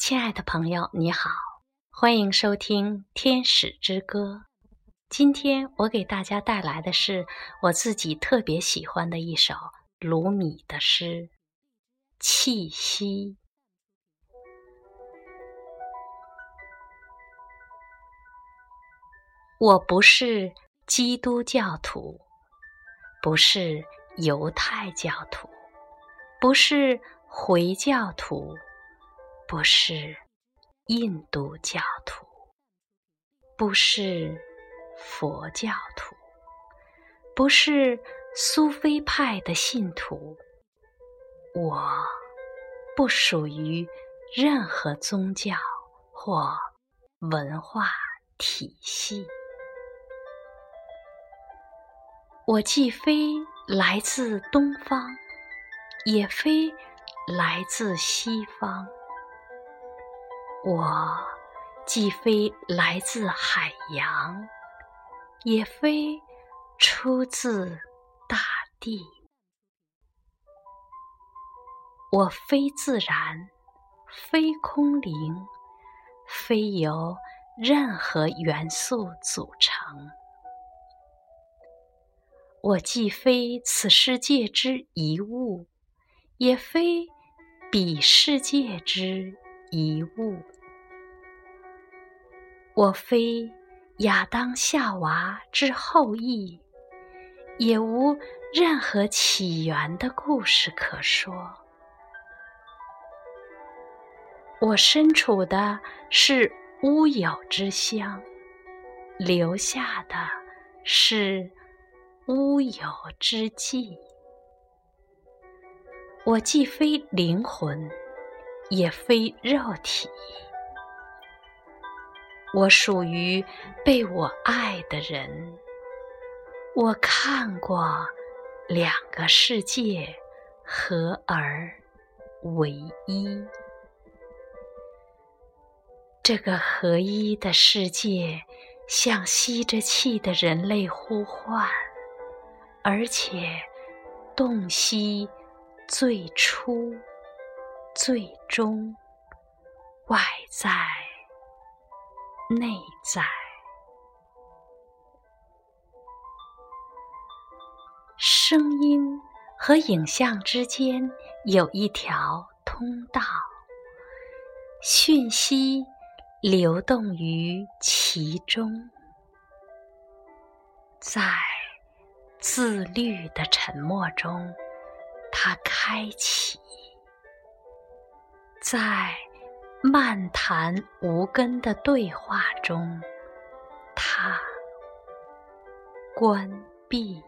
亲爱的朋友，你好，欢迎收听《天使之歌》。今天我给大家带来的是我自己特别喜欢的一首鲁米的诗《气息》。我不是基督教徒，不是犹太教徒，不是回教徒。不是印度教徒，不是佛教徒，不是苏菲派的信徒。我不属于任何宗教或文化体系。我既非来自东方，也非来自西方。我既非来自海洋，也非出自大地。我非自然，非空灵，非由任何元素组成。我既非此世界之一物，也非彼世界之。一物，我非亚当夏娃之后裔，也无任何起源的故事可说。我身处的是乌有之乡，留下的是乌有之迹。我既非灵魂。也非肉体，我属于被我爱的人。我看过两个世界合而为一，这个合一的世界向吸着气的人类呼唤，而且洞悉最初。最终，外在、内在，声音和影像之间有一条通道，讯息流动于其中，在自律的沉默中，它开启。在漫谈无根的对话中，他关闭。